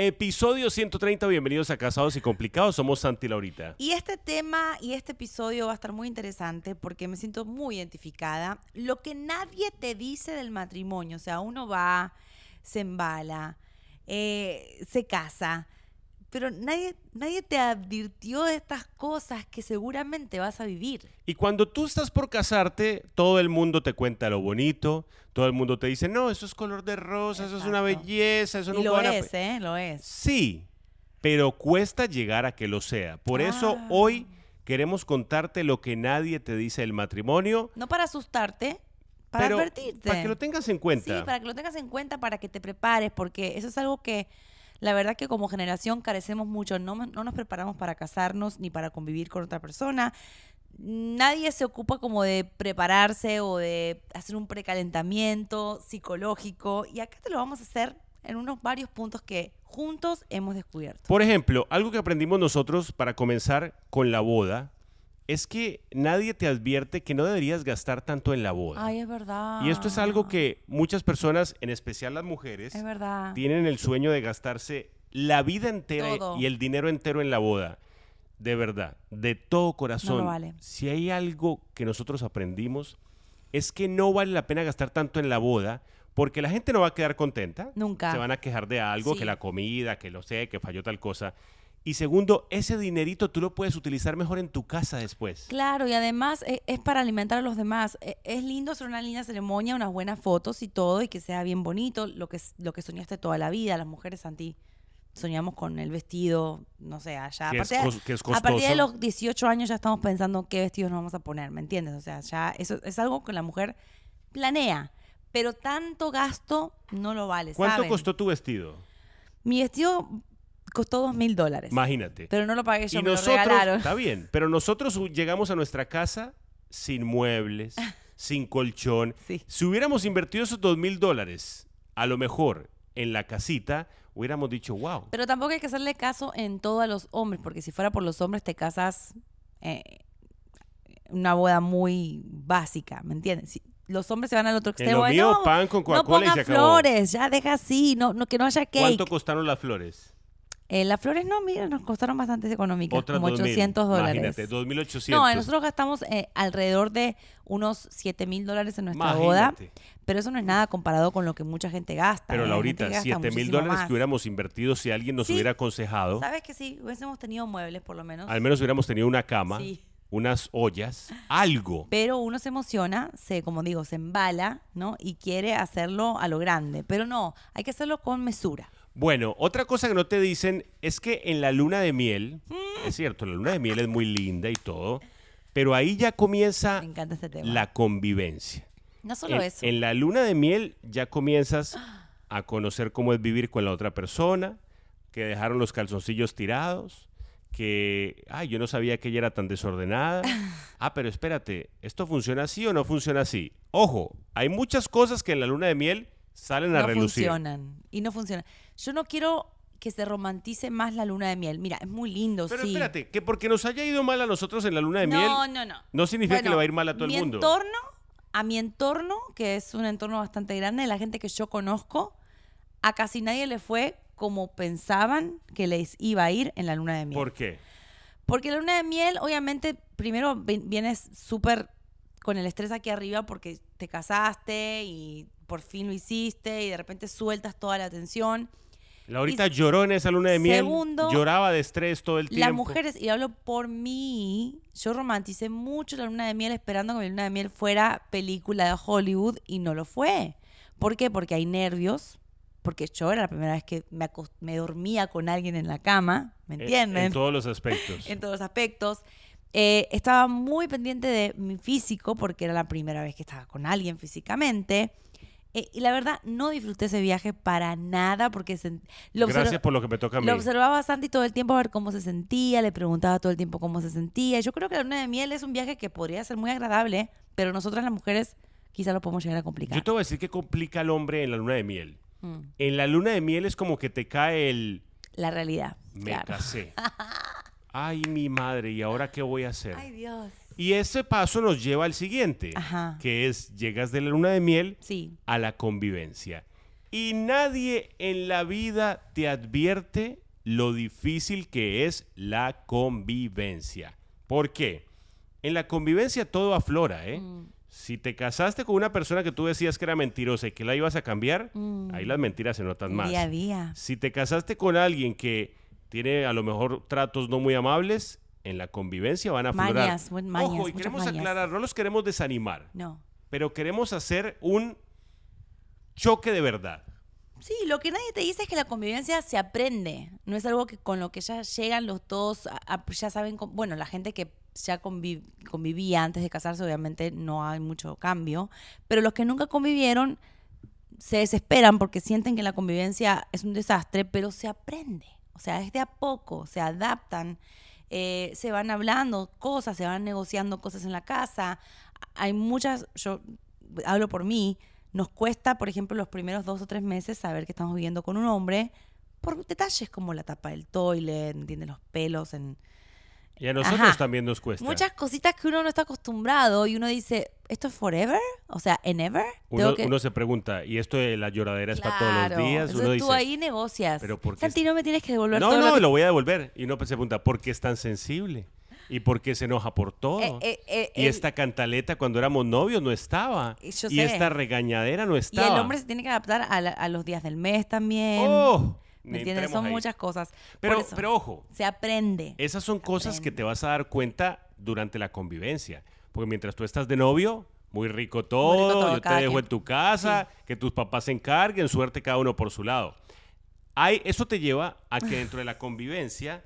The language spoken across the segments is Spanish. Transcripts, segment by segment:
Episodio 130, bienvenidos a Casados y Complicados, somos Santi Laurita. Y este tema y este episodio va a estar muy interesante porque me siento muy identificada. Lo que nadie te dice del matrimonio, o sea, uno va, se embala, eh, se casa, pero nadie, nadie te advirtió de estas cosas que seguramente vas a vivir. Y cuando tú estás por casarte, todo el mundo te cuenta lo bonito, todo el mundo te dice, no, eso es color de rosa, eso es una belleza, eso y nunca lo van a es, ¿eh? Lo es. Sí, pero cuesta llegar a que lo sea. Por eso Ah. hoy queremos contarte lo que nadie te dice del matrimonio, No para asustarte, para pero advertirte. para que lo tengas en cuenta. Sí, para que lo tengas en cuenta, para que te prepares, porque eso es algo que la verdad que como generación carecemos mucho. No, no nos preparamos para casarnos ni para convivir con otra persona. Nadie se ocupa como de prepararse o de hacer un precalentamiento psicológico. Y acá te lo vamos a hacer en unos varios puntos que juntos hemos descubierto. Por ejemplo, algo que aprendimos nosotros para comenzar con la boda es que nadie te advierte que no deberías gastar tanto en la boda. Ay, es verdad. Y esto es algo que muchas personas, en especial las mujeres, Es verdad. tienen el sueño de gastarse la vida entera Todo. y el dinero entero en la boda. De verdad, de todo corazón. vale. Si hay algo que nosotros aprendimos, es que no vale la pena gastar tanto en la boda porque la gente no va a quedar contenta. Nunca. Se van a quejar de algo, Sí. que la comida, que lo sé, que falló tal cosa. Y segundo, ese dinerito tú lo puedes utilizar mejor en tu casa después. Claro, y además e- es, para alimentar a los demás. E- Es lindo hacer una linda ceremonia, unas buenas fotos y todo, y que sea bien bonito, lo que, lo que soñaste toda la vida. Las mujeres, Santi, soñamos con el vestido, no sé, allá. Que es de- es a partir de costoso. los 18 años ya estamos pensando qué vestidos nos vamos a poner, ¿me entiendes? O sea, ya eso es algo que la mujer planea, pero tanto gasto no lo vale, ¿Cuánto ¿saben? costó tu vestido? Mi vestido costó dos mil dólares. Imagínate. Pero no lo pagué yo, y me nosotros, lo regalaron. está bien, pero nosotros llegamos a nuestra casa sin muebles, sin colchón. Sí. Si hubiéramos invertido esos dos mil dólares, a lo mejor en la casita, hubiéramos dicho, wow. Pero tampoco hay que hacerle caso en todo a los hombres, porque si fuera por los hombres te casas eh, una boda muy básica, ¿me entiendes? Si los hombres se van al otro En extremo. lo de, mío, no, pan con no Coca-Cola y se acabó. flores, ya deja así, no, no, que no haya cake. ¿Cuánto costaron las flores? Eh, las flores no, mira, nos costaron bastante económicas, Otras como 2.000. 800 dólares. Imagínate, 2.800. No, nosotros gastamos eh, alrededor de unos 7 mil dólares en nuestra boda, pero eso no es nada comparado con lo que mucha gente gasta. Pero ¿eh? Laurita, gente que gasta 7 mil muchísimo dólares más. que hubiéramos invertido si alguien nos Sí. hubiera aconsejado. ¿Sabes que sí? Hubiésemos tenido muebles por lo menos. Al menos hubiéramos tenido una cama, Sí. unas ollas, algo. Pero uno se emociona, se, como digo, se embala, ¿no? Y quiere hacerlo a lo grande. Pero no, hay que hacerlo con mesura. Bueno, otra cosa que no te dicen es que en la luna de miel, Mm. es cierto, la luna de miel es muy linda y todo, pero ahí ya comienza Me encanta este tema. la convivencia. no solo En, eso. en la luna de miel ya comienzas a conocer cómo es vivir con la otra persona, que dejaron los calzoncillos tirados, que, ay, yo no sabía que ella era tan desordenada. Ah, pero espérate, ¿esto funciona así o no funciona así? Ojo, hay muchas cosas que en la luna de miel salen a no relucir. funcionan. Y no funcionan. Yo no quiero que se romantice más la luna de miel. Mira, es muy lindo, Pero sí. espérate, que porque nos haya ido mal a nosotros en la luna de no, miel, no, no. no significa que le va a ir mal a todo el mi mundo. entorno, a mi entorno, que es un entorno bastante grande, la gente que yo conozco, a casi nadie le fue como pensaban que les iba a ir en la luna de miel. ¿Por qué? Porque la luna de miel, obviamente, primero vi- vienes súper con el estrés aquí arriba porque te casaste y por fin lo hiciste y de repente sueltas toda la tensión. Laurita Y lloró en esa luna de miel, segundo, lloraba de estrés todo el tiempo. Las mujeres, y hablo por mí, yo romanticé mucho la luna de miel esperando que mi luna de miel fuera película de Hollywood y no lo fue. ¿Por qué? Porque hay nervios, porque yo era la primera vez que me, me dormía con alguien en la cama, ¿me En- entienden? En todos los aspectos. en todos los aspectos. Eh, estaba muy pendiente de mi físico porque era la primera vez que estaba con alguien físicamente. Eh, y la verdad, no disfruté ese viaje para nada porque se- lo, Gracias por lo que me toca a mí. lo observaba a Santi todo el tiempo a ver cómo se sentía, le preguntaba todo el tiempo cómo se sentía. Yo creo que la luna de miel es un viaje que podría ser muy agradable, pero nosotras las mujeres quizá lo podemos llegar a complicar. Yo te voy a decir que complica al hombre en la luna de miel. Mm, En la luna de miel es como que te cae el la realidad. me claro. casé. Ay, mi madre, ¿y ahora qué voy a hacer? Ay, Dios. Y ese paso nos lleva al siguiente, Ajá. que es llegas de la luna de miel Sí. a la convivencia. Y nadie en la vida te advierte lo difícil que es la convivencia. ¿Por qué? En la convivencia todo aflora, ¿eh? Mm. Si te casaste con una persona que tú decías que era mentirosa y que la ibas a cambiar, Mm. ahí las mentiras se notan más. Día a día. Si te casaste con alguien que tiene a lo mejor tratos no muy amables, en la convivencia van a aflorar. Mañas, buen- mañas, Ojo, y queremos mañas. aclarar, no los queremos desanimar, No. pero queremos hacer un choque de verdad. Sí, lo que nadie te dice es que la convivencia se aprende. No es algo que con lo que ya llegan los dos, a- a- ya saben, con- bueno, la gente que ya convi- convivía antes de casarse, obviamente no hay mucho cambio, pero los que nunca convivieron se desesperan porque sienten que la convivencia es un desastre, pero se aprende. O sea, es de a poco, se adaptan, eh, se van hablando cosas, se van negociando cosas en la casa. Hay muchas, yo hablo por mí, nos cuesta, por ejemplo, los primeros dos o tres meses saber que estamos viviendo con un hombre por detalles como la tapa del toilet, ¿entiendes? Los pelos en... Y a nosotros Ajá. también nos cuesta. Muchas cositas que uno no está acostumbrado y uno dice, ¿esto es forever? O sea, ¿en ever? Uno, que- uno se pregunta, ¿y esto de la lloradera es para todos Claro. los días? Entonces Uno tú dice, ahí negocias. "Pero ¿por qué Santi, no me tienes que devolver no, todo no, lo que- lo voy a devolver. Y uno se pregunta, ¿por qué es tan sensible? ¿Y por qué se enoja por todo? Eh, eh, eh, y esta cantaleta cuando éramos novios no estaba. Y yo y sé. esta regañadera no Y estaba. el hombre se tiene que adaptar a, la- a los días del mes también. ¡Oh! ¿Me entiendes? Son ahí. muchas cosas. Pero, eso, pero ojo, se aprende. esas son cosas que te vas a dar cuenta durante la convivencia. Porque mientras tú estás de novio, muy rico todo, todo, yo te dejo quien. en tu casa, que tus papás se encarguen, suerte cada uno por su lado. Hay, eso te lleva a que dentro de la convivencia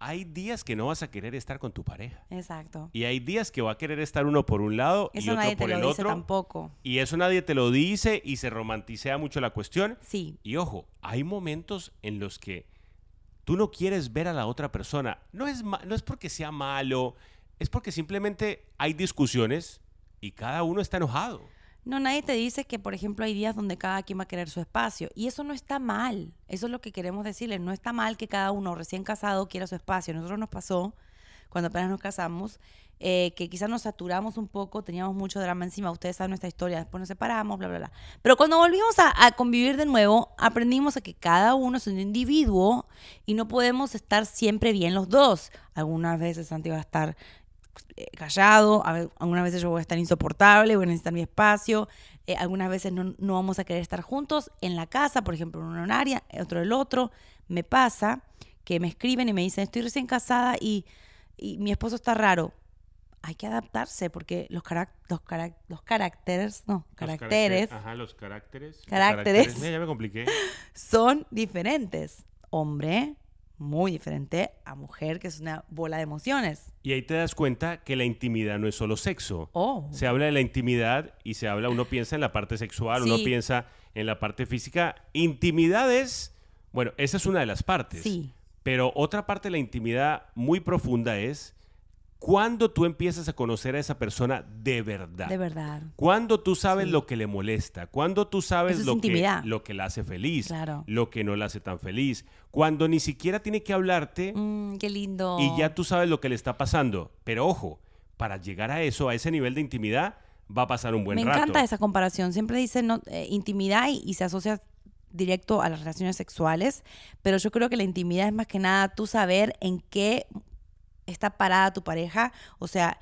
hay días que no vas a querer estar con tu pareja. Exacto. Y hay días que va a querer estar uno por un lado y otro nadie te por lo el dice otro. tampoco. Y eso nadie te lo dice y se romanticea mucho la cuestión. Sí. Y ojo, hay momentos en los que tú no quieres ver a la otra persona. No es, no es porque sea malo, es porque simplemente hay discusiones y cada uno está enojado. No, nadie te dice que, por ejemplo, hay días donde cada quien va a querer su espacio. Y eso no está mal. Eso es lo que queremos decirles. No está mal que cada uno recién casado quiera su espacio. Nosotros nos pasó, cuando apenas nos casamos, eh, que quizás nos saturamos un poco, teníamos mucho drama encima. Ustedes saben nuestra historia, después nos separamos, bla, bla, bla. Pero cuando volvimos a, a convivir de nuevo, aprendimos a que cada uno es un individuo y no podemos estar siempre bien los dos. Algunas veces Santi va a estar callado, a ve- algunas veces yo voy a estar insoportable, voy a necesitar mi espacio, eh, algunas veces no, no vamos a querer estar juntos en la casa, por ejemplo, uno en un área, otro el otro. Me pasa que me escriben y me dicen, estoy recién casada y, y mi esposo está raro. Hay que adaptarse porque los, carac- los, carac- los caracteres, no, Los caracteres Ajá, los caracteres. los Caracteres. Mira, ya me compliqué. son diferentes. Hombre, muy diferente a mujer, que es una bola de emociones. Y ahí te das cuenta que la intimidad no es solo sexo. Oh. Se habla de la intimidad y se habla, uno piensa en la parte sexual, uno Sí. piensa en la parte física. Intimidad es, bueno, esa es una de las partes. Sí. Pero otra parte de la intimidad muy profunda es cuando tú empiezas a conocer a esa persona de verdad. De verdad. Cuando tú sabes Sí. lo que le molesta, cuando tú sabes es lo que, lo que la hace feliz, Claro. lo que no la hace tan feliz, cuando ni siquiera tiene que hablarte Mm, qué lindo. y ya tú sabes lo que le está pasando. Pero ojo, para llegar a eso, a ese nivel de intimidad, va a pasar un buen Me rato. encanta esa comparación. Siempre dicen no, eh, intimidad y, y se asocia directo a las relaciones sexuales, pero yo creo que la intimidad es más que nada tú saber en qué está parada tu pareja, o sea,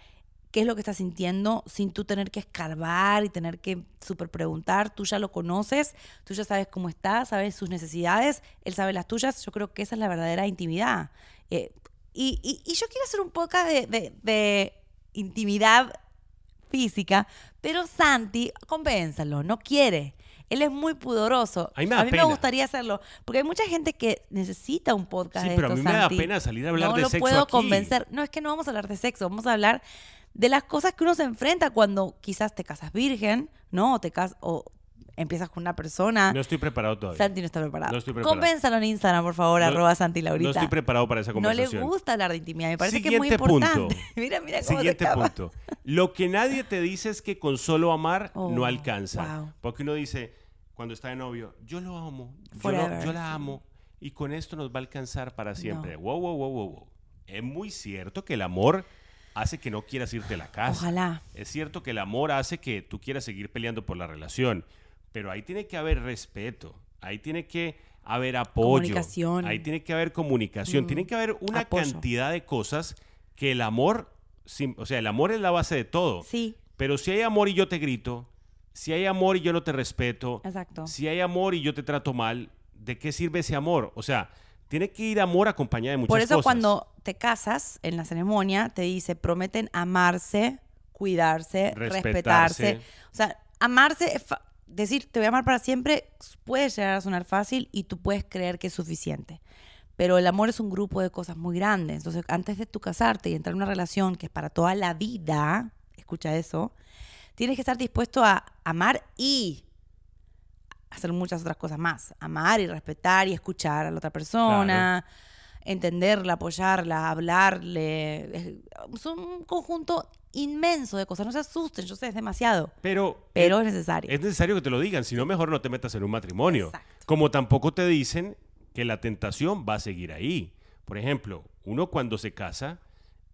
qué es lo que está sintiendo sin tú tener que escarbar y tener que súper preguntar. Tú ya lo conoces, tú ya sabes cómo está, sabes sus necesidades, él sabe las tuyas. Yo creo que esa es la verdadera intimidad. Eh, y, y- y yo quiero hacer un poco de, de- de intimidad física, pero Santi, compénsalo, no quiere. Él es muy pudoroso. A mí me da pena. gustaría hacerlo, porque hay mucha gente que necesita un podcast Sí, de pero a esto, mí me da Santi. pena salir a hablar no de lo sexo puedo aquí. convencer. No, es que no vamos a hablar de sexo, vamos a hablar de las cosas que uno se enfrenta cuando quizás te casas virgen, ¿no? O te casas o empiezas con una persona. No estoy preparado todavía. Santi no está preparado. No estoy preparado. Compénsalo en Instagram, por favor, No- arroba Santi Laurita. No estoy preparado para esa No le conversación. gusta hablar de intimidad, me parece que es muy Siguiente punto. importante. mira, mira cómo se Siguiente escapa. punto. Lo que nadie te dice es que con solo amar Oh, no alcanza. wow. Porque uno dice, cuando está de novio, yo lo amo, yo, lo- Forever, yo la amo y con esto nos va a alcanzar para siempre. No. Wow, wow, wow, wow, wow. Es muy cierto que el amor hace que no quieras irte a la casa. Ojalá. Es cierto que el amor hace que tú quieras seguir peleando por la relación. Pero ahí tiene que haber respeto, ahí tiene que haber apoyo, Comunicación. ahí tiene que haber comunicación, Mm, tiene que haber una apoyo. cantidad de cosas que el amor, sim- o sea, el amor es la base de todo. Sí, Pero si hay amor y yo te grito, si hay amor y yo no te respeto, exacto. si hay amor y yo te trato mal, ¿de qué sirve ese amor? O sea, tiene que ir amor acompañado de muchas Por eso cosas. cuando te casas en la ceremonia, te dice, prometen amarse, cuidarse, Respetarse. respetarse. O sea, amarse, es fa- decir, te voy a amar para siempre, puede llegar a sonar fácil y tú puedes creer que es suficiente. Pero el amor es un grupo de cosas muy grandes. Entonces, antes de tú casarte y entrar en una relación que es para toda la vida, escucha eso, tienes que estar dispuesto a amar y hacer muchas otras cosas más. Amar y respetar y escuchar a la otra persona, entenderla, apoyarla, hablarle. Es- un conjunto inmenso de cosas. No se asusten, yo sé, es demasiado. Pero, Pero es, es necesario. es necesario que te lo digan, si no, mejor no te metas en un matrimonio. Exacto. Como tampoco te dicen que la tentación va a seguir ahí. Por ejemplo, uno cuando se casa,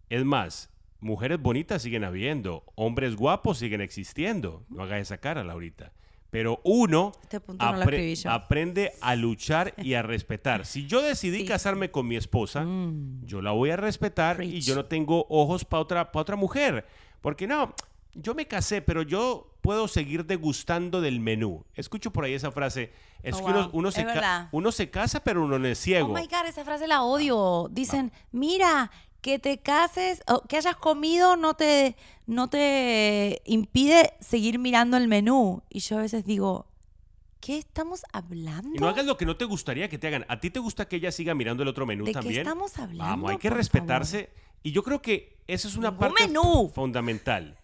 es más, mujeres bonitas siguen habiendo, hombres guapos siguen existiendo. No hagas esa cara, Laurita. Pero uno Este no aprende a luchar y a respetar. Si yo decidí Sí, casarme con mi esposa, Mm. yo la voy a respetar y yo no tengo ojos para otra, pa' otra mujer. Porque no, yo me casé, pero yo puedo seguir degustando del menú. Escucho por ahí esa frase. Es Oh, que uno, wow. uno Es se verdad. uno se casa, pero uno no es ciego. Oh my God, esa frase la odio. Dicen, mira, que te cases, o que hayas comido no te, no te impide seguir mirando el menú. Y yo a veces digo, ¿qué estamos hablando? y no hagas lo que no te gustaría que te hagan. ¿A ti te gusta que ella siga mirando el otro menú ¿De qué también? estamos hablando, Vamos, hay que respetarse. Y yo creo que esa es una parte menú. fundamental.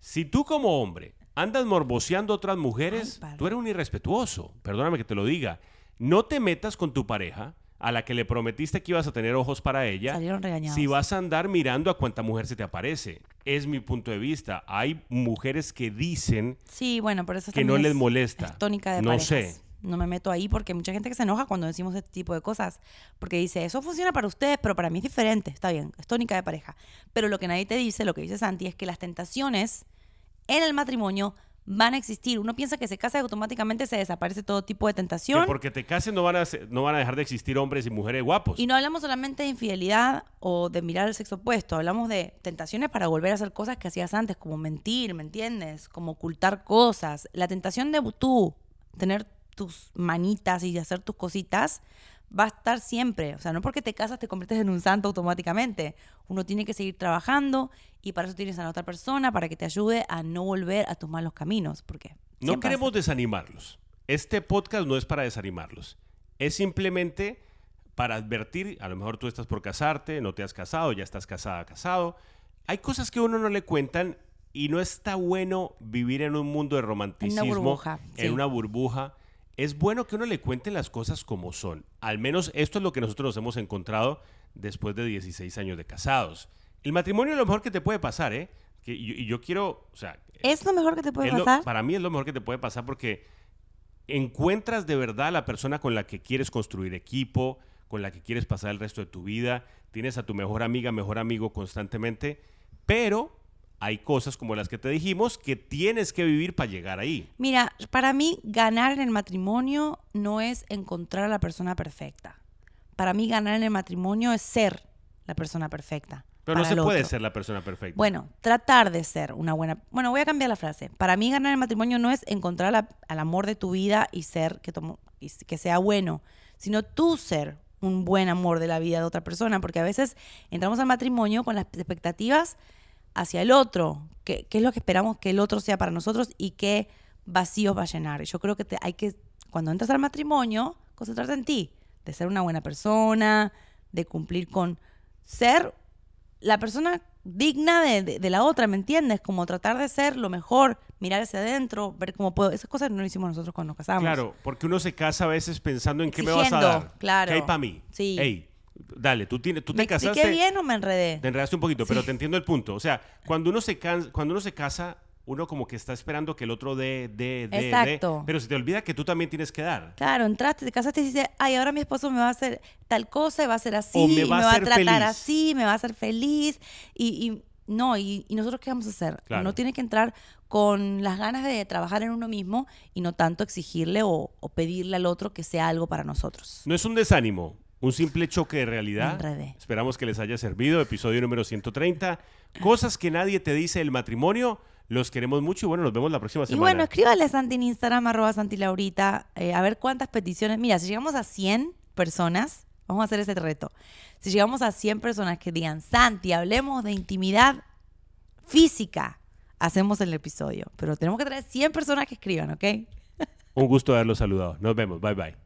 Si tú como hombre andas morboseando a otras mujeres, Ay, tú eres un irrespetuoso. Perdóname que te lo diga. No te metas con tu pareja a la que le prometiste que ibas a tener ojos para ella. Salieron regañados. Si vas a andar mirando a cuánta mujer se te aparece. Es mi punto de vista. Hay mujeres que dicen Sí, bueno, pero eso que no también les es- molesta. es tónica de No parejas. sé. No me meto ahí porque hay mucha gente que se enoja cuando decimos este tipo de cosas. Porque dice, eso funciona para ustedes, pero para mí es diferente. Está bien, es tónica de pareja. Pero lo que nadie te dice, lo que dice Santi, es que las tentaciones en el matrimonio van a existir. Uno piensa que se casa y automáticamente se desaparece todo tipo de Que tentación. porque te cases no van, a, ser- no van a dejar de existir hombres y mujeres guapos. Y no hablamos solamente de infidelidad o de mirar el sexo opuesto, hablamos de tentaciones para volver a hacer cosas que hacías antes, como mentir, ¿me entiendes? Como ocultar cosas. La tentación de tú tener tus manitas y hacer tus cositas va a estar siempre. O sea, no porque te casas te conviertes en un santo automáticamente. Uno tiene que seguir trabajando y para eso tienes a la otra persona para que te ayude a no volver a tus malos caminos. Porque No queremos vas desanimarlos. Este podcast no es para desanimarlos. Es simplemente para advertir, a lo mejor tú estás por casarte, no te has casado, ya estás casada, casado. Hay cosas que uno no le cuentan y no está bueno vivir en un mundo de romanticismo, burbuja, en sí. una burbuja. Es bueno que uno le cuente las cosas como son. Al menos esto es lo que nosotros nos hemos encontrado después de 16 años de casados. El matrimonio es lo mejor que te puede pasar, ¿eh? Que- y, y yo quiero, o sea, ¿Es lo mejor que te puede lo- pasar? para mí es lo mejor que te puede pasar porque encuentras de verdad a la persona con la que quieres construir equipo, con la que quieres pasar el resto de tu vida, tienes a tu mejor amiga, mejor amigo constantemente, pero hay cosas como las que te dijimos que tienes que vivir para llegar ahí. Mira, para mí ganar en el matrimonio no es encontrar a la persona perfecta. Para mí ganar en el matrimonio es ser la persona perfecta. Pero no se puede otro. ser la persona perfecta. Bueno, tratar de ser una buena... Bueno, voy a cambiar la frase. Para mí ganar en el matrimonio no es encontrar la- al amor de tu vida y ser que, tomo- y que sea bueno, sino tú ser un buen amor de la vida de otra persona, porque a veces entramos al matrimonio con las expectativas hacia el otro, qué, qué es lo que esperamos que el otro sea para nosotros y qué vacíos va a llenar. Yo creo que te- hay que, cuando entras al matrimonio, concentrarte en ti, de ser una buena persona, de cumplir con ser la persona digna de, de- de la otra, ¿me entiendes? Como tratar de ser lo mejor, mirar hacia adentro, ver cómo puedo. Esas cosas no lo hicimos nosotros cuando nos casamos. Claro, porque uno se casa a veces pensando en qué me vas a dar. claro. ¿Qué hay para mí? Sí. Ey, dale, tú, tienes, tú te ¿Me casaste. expliqué bien o me enredé? Te enredaste un poquito, pero te entiendo el punto. O sea, cuando uno se can- cuando uno se casa, uno como que está esperando que el otro dé, dé, dé, dé, Exacto. pero se te olvida que tú también tienes que dar. Claro, entraste, te casaste y dices, ay, ahora mi esposo me va a hacer tal cosa y va a ser así, O me y va a me va a hacer tratar feliz. así, me va a hacer feliz. Y, y No, y, y nosotros qué vamos a hacer? Claro. Uno tiene que entrar con las ganas de trabajar en uno mismo y no tanto exigirle o, o pedirle al otro que sea algo para nosotros. No es un desánimo, un simple choque de realidad. Esperamos que les haya servido. Episodio número 130. Cosas que nadie te dice del matrimonio. Los queremos mucho y bueno, nos vemos la próxima Y semana. bueno, escríbale a Santi en Instagram, arroba Santi Laurita, eh, a ver cuántas peticiones. Mira, si llegamos a 100 personas, vamos a hacer ese reto. Si llegamos a 100 personas que digan, Santi, hablemos de intimidad física, hacemos el episodio. Pero tenemos que traer 100 personas que escriban, ¿ok? Un gusto haberlos saludado. Nos vemos. Bye bye.